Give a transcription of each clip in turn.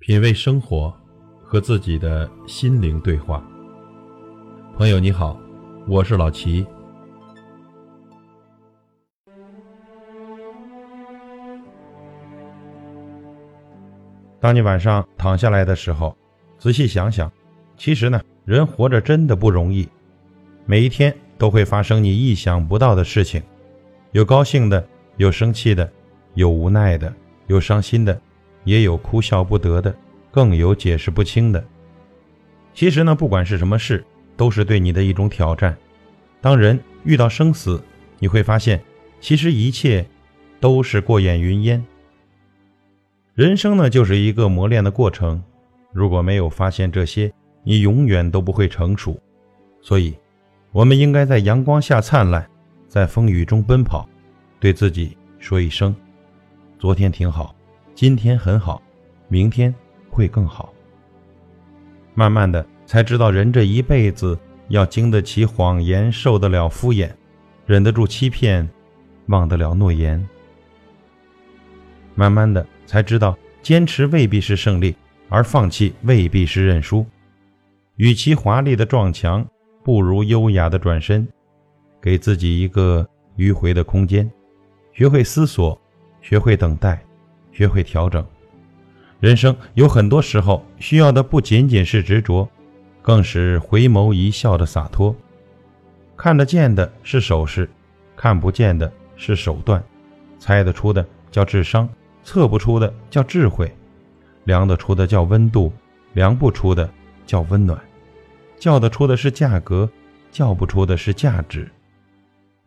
品味生活，和自己的心灵对话。朋友你好，我是老齐。当你晚上躺下来的时候，仔细想想，其实呢，人活着真的不容易。每一天都会发生你意想不到的事情，有高兴的，有生气的，有无奈的，有伤心的。也有哭笑不得的，更有解释不清的。其实呢，不管是什么事，都是对你的一种挑战。当人遇到生死，你会发现，其实一切都是过眼云烟。人生呢，就是一个磨练的过程。如果没有发现这些，你永远都不会成熟。所以，我们应该在阳光下灿烂，在风雨中奔跑，对自己说一声：昨天挺好。今天很好，明天会更好。慢慢的才知道，人这一辈子要经得起谎言，受得了敷衍，忍得住欺骗，忘得了诺言。慢慢的才知道，坚持未必是胜利，而放弃未必是认输。与其华丽的撞墙，不如优雅的转身，给自己一个迂回的空间，学会思索，学会等待。学会调整，人生有很多时候需要的不仅仅是执着，更是回眸一笑的洒脱。看得见的是手势，看不见的是手段。猜得出的叫智商，测不出的叫智慧。量得出的叫温度，量不出的叫温暖。叫得出的是价格，叫不出的是价值。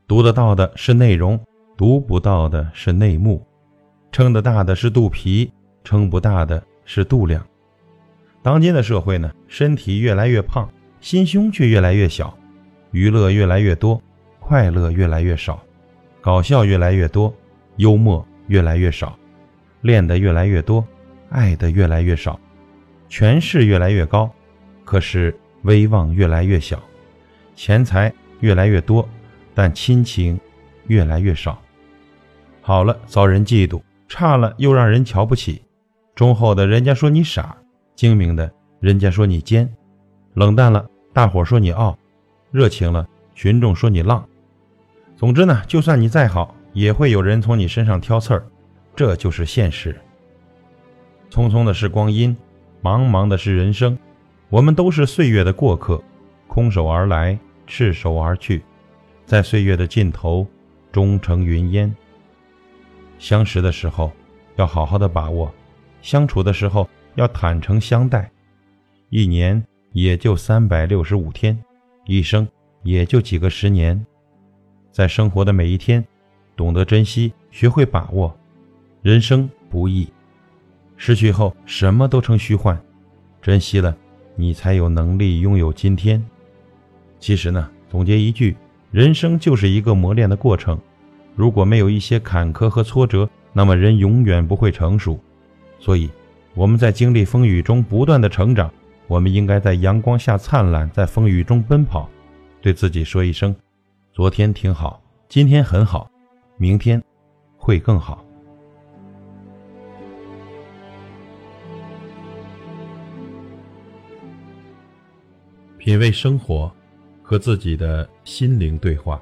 读得到的是内容，读不到的是内幕。撑得大的是肚皮，撑不大的是度量。当今的社会呢，身体越来越胖，心胸却越来越小，娱乐越来越多，快乐越来越少，搞笑越来越多，幽默越来越少，练得越来越多，爱的越来越少，权势越来越高，可是威望越来越小，钱财越来越多，但亲情越来越少。好了，遭人嫉妒。差了又让人瞧不起，忠厚的人家说你傻，精明的人家说你奸，冷淡了大伙说你傲，热情了群众说你浪。总之呢，就算你再好，也会有人从你身上挑刺儿，这就是现实。匆匆的是光阴，茫茫的是人生，我们都是岁月的过客，空手而来，赤手而去，在岁月的尽头，终成云烟。相识的时候，要好好的把握；相处的时候，要坦诚相待。一年也就三百六十五天，一生也就几个十年。在生活的每一天，懂得珍惜，学会把握。人生不易，失去后什么都成虚幻，珍惜了，你才有能力拥有今天。其实呢，总结一句，人生就是一个磨练的过程。如果没有一些坎坷和挫折，那么人永远不会成熟。所以，我们在经历风雨中不断的成长。我们应该在阳光下灿烂，在风雨中奔跑，对自己说一声：昨天挺好，今天很好，明天会更好。品味生活，和自己的心灵对话。